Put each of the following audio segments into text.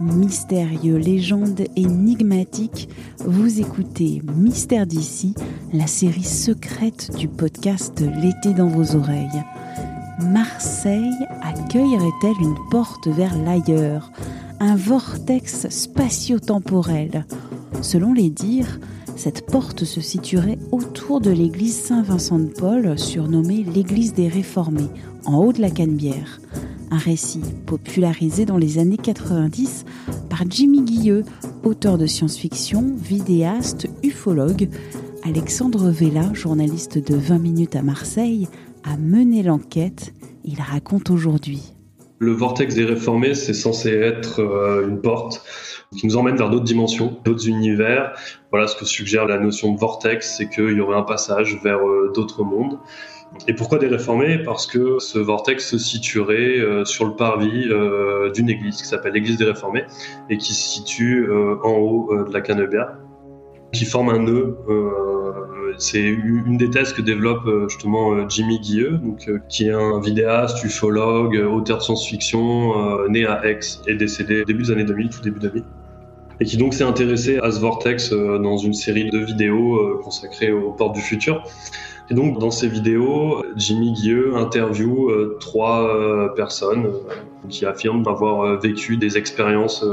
mystérieux, légendes énigmatiques, vous écoutez Mystère d'ici, la série secrète du podcast L'été dans vos oreilles. Marseille accueillerait-elle une porte vers l'ailleurs, un vortex spatio-temporel? Selon les dires, cette porte se situerait autour de l'église Saint-Vincent de Paul, surnommée l'église des Réformés, en haut de la Canebière. Un récit popularisé dans les années 90 par Jimmy Guilleux, auteur de science-fiction, vidéaste, ufologue. Alexandre Vella, journaliste de 20 minutes à Marseille, a mené l'enquête. Il raconte aujourd'hui. Le vortex des réformés, c'est censé être euh, une porte qui nous emmène vers d'autres dimensions, d'autres univers. Voilà ce que suggère la notion de vortex, c'est qu'il y aurait un passage vers euh, d'autres mondes. Et pourquoi des réformés? Parce que ce vortex se situerait euh, sur le parvis euh, d'une église qui s'appelle l'église des réformés et qui se situe euh, en haut de la Canebière, qui forme un nœud. c'est une des thèses que développe justement Jimmy Guilleux, donc, qui est un vidéaste, ufologue, auteur de science-fiction, né à Aix et décédé début des années 2000, tout début 2000 et qui donc s'est intéressé à ce vortex dans une série de vidéos consacrées aux portes du futur. Et donc, dans ces vidéos, Jimmy Guilleux interviewe euh, trois euh, personnes euh, qui affirment avoir vécu des expériences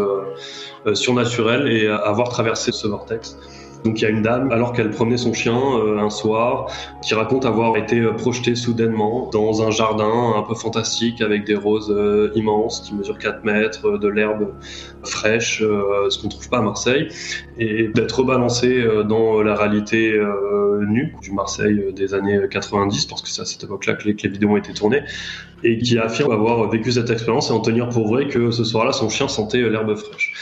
surnaturelles et avoir traversé ce vortex. Donc il y a une dame, alors qu'elle promenait son chien euh, un soir, qui raconte avoir été euh, projetée soudainement dans un jardin un peu fantastique avec des roses euh, immenses qui mesurent 4 mètres, de l'herbe fraîche, ce qu'on ne trouve pas à Marseille, et d'être rebalancée dans la réalité nue du Marseille des années 90, parce que c'est à cette époque-là que que les vidéos ont été tournées, et qui affirme avoir vécu cette expérience et en tenir pour vrai que ce soir-là, son chien sentait l'herbe fraîche.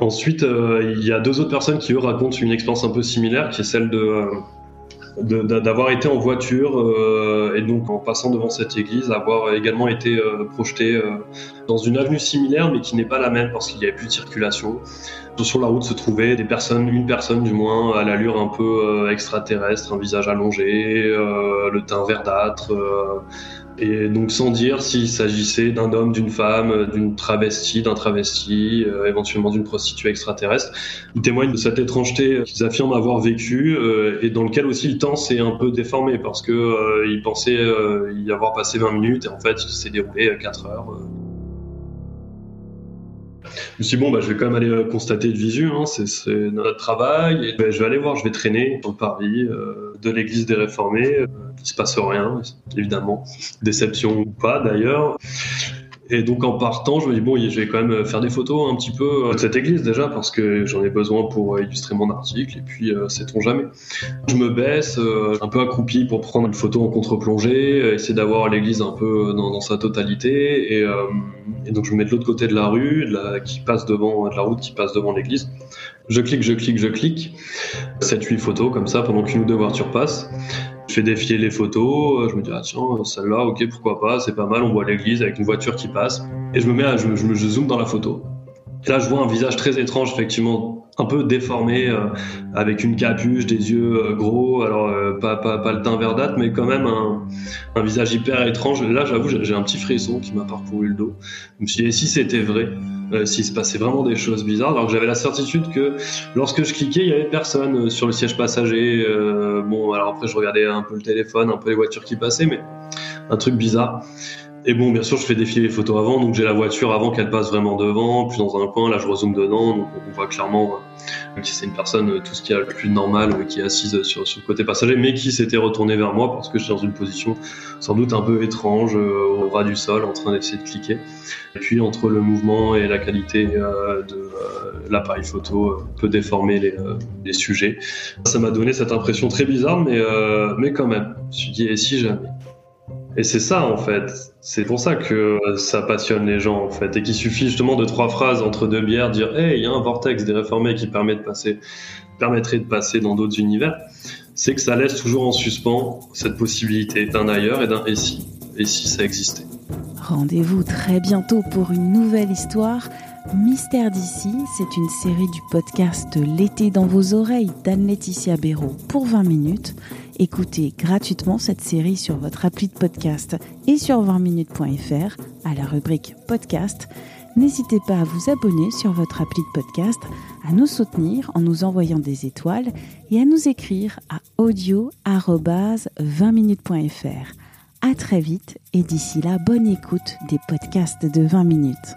Ensuite, euh, il y a deux autres personnes qui, eux, racontent une expérience un peu similaire, qui est celle de euh, d'avoir été en voiture euh, et donc en passant devant cette église, avoir également été projeté dans une avenue similaire mais qui n'est pas la même parce qu'il n'y avait plus de circulation. Sur la route se trouvaient des personnes, une personne du moins, à l'allure un peu extraterrestre, un visage allongé, le teint verdâtre, et donc sans dire s'il s'agissait d'un homme, d'une femme, d'une travestie, d'un travesti, euh, éventuellement d'une prostituée extraterrestre. Ils témoignent de cette étrangeté qu'ils affirment avoir vécue euh, et dans lequel aussi le temps s'est un peu déformé parce que euh, ils pensaient y avoir passé 20 minutes et en fait il s'est déroulé 4 heures. Me suis dit, bon, bah, je vais quand même aller constater de visu, hein, c'est notre travail. Bah, je vais aller voir, je vais traîner dans Paris de l'église des réformés. Euh, il se passe rien, évidemment. Déception ou pas d'ailleurs. Et donc en partant, je me dis bon, je vais quand même faire des photos un petit peu euh, de cette église déjà parce que j'en ai besoin pour euh, illustrer mon article et puis sait-on jamais. Je me baisse, un peu accroupi pour prendre une photo en contre-plongée, essayer d'avoir l'église un peu dans, sa totalité et, donc je me mets de l'autre côté de la rue, qui passe devant de la route qui passe devant l'église. Je clique, je clique, je clique. 7-8 photos comme ça pendant qu'une ou deux voitures passent. Je fais défiler les photos, je me dis ah tiens celle-là ok pourquoi pas c'est pas mal on voit l'église avec une voiture qui passe. Et je me mets à, je, je, je zoome dans la photo. Là je vois un visage très étrange effectivement un peu déformé euh, avec une capuche des yeux euh, gros. Alors euh, pas, pas, pas le teint verdâtre mais quand même un, un visage hyper étrange. Là j'avoue j'ai un petit frisson qui m'a parcouru le dos. Je me suis dit et si c'était vrai? Euh, s'il se passait vraiment des choses bizarres, alors que j'avais la certitude que lorsque je cliquais, il y avait personne euh, sur le siège passager. Euh, bon, alors après, je regardais un peu le téléphone, un peu les voitures qui passaient, mais un truc bizarre. Et bon, bien sûr, je fais défiler les photos avant, donc j'ai la voiture avant qu'elle passe vraiment devant, puis dans un coin, là je rezoome dedans, donc on voit clairement euh, que c'est une personne, euh, tout ce qui est le plus normal, euh, qui est assise sur, sur le côté passager, mais qui s'était retournée vers moi parce que je suis dans une position sans doute un peu étrange, au ras du sol, en train d'essayer de cliquer. Et puis entre le mouvement et la qualité de l'appareil photo peut déformer les, les sujets. Ça m'a donné cette impression très bizarre, mais, mais quand même, je me suis dit, et si jamais et c'est ça en fait, c'est pour ça que ça passionne les gens en fait, et qu'il suffit justement de trois phrases entre deux bières, dire hey, il y a un vortex des réformés qui permet de passer, permettrait de passer dans d'autres univers. C'est que ça laisse toujours en suspens cette possibilité d'un ailleurs et d'un et si, et si ça existait. Rendez-vous très bientôt pour une nouvelle histoire. Mystère d'ici, c'est une série du podcast L'été dans vos oreilles d'Anne-Laetitia Béraud pour 20 minutes. Écoutez gratuitement cette série sur votre appli de podcast et sur 20minutes.fr à la rubrique podcast. N'hésitez pas à vous abonner sur votre appli de podcast, à nous soutenir en nous envoyant des étoiles et à nous écrire à audio-20minutes.fr. À très vite et d'ici là, bonne écoute des podcasts de 20 minutes.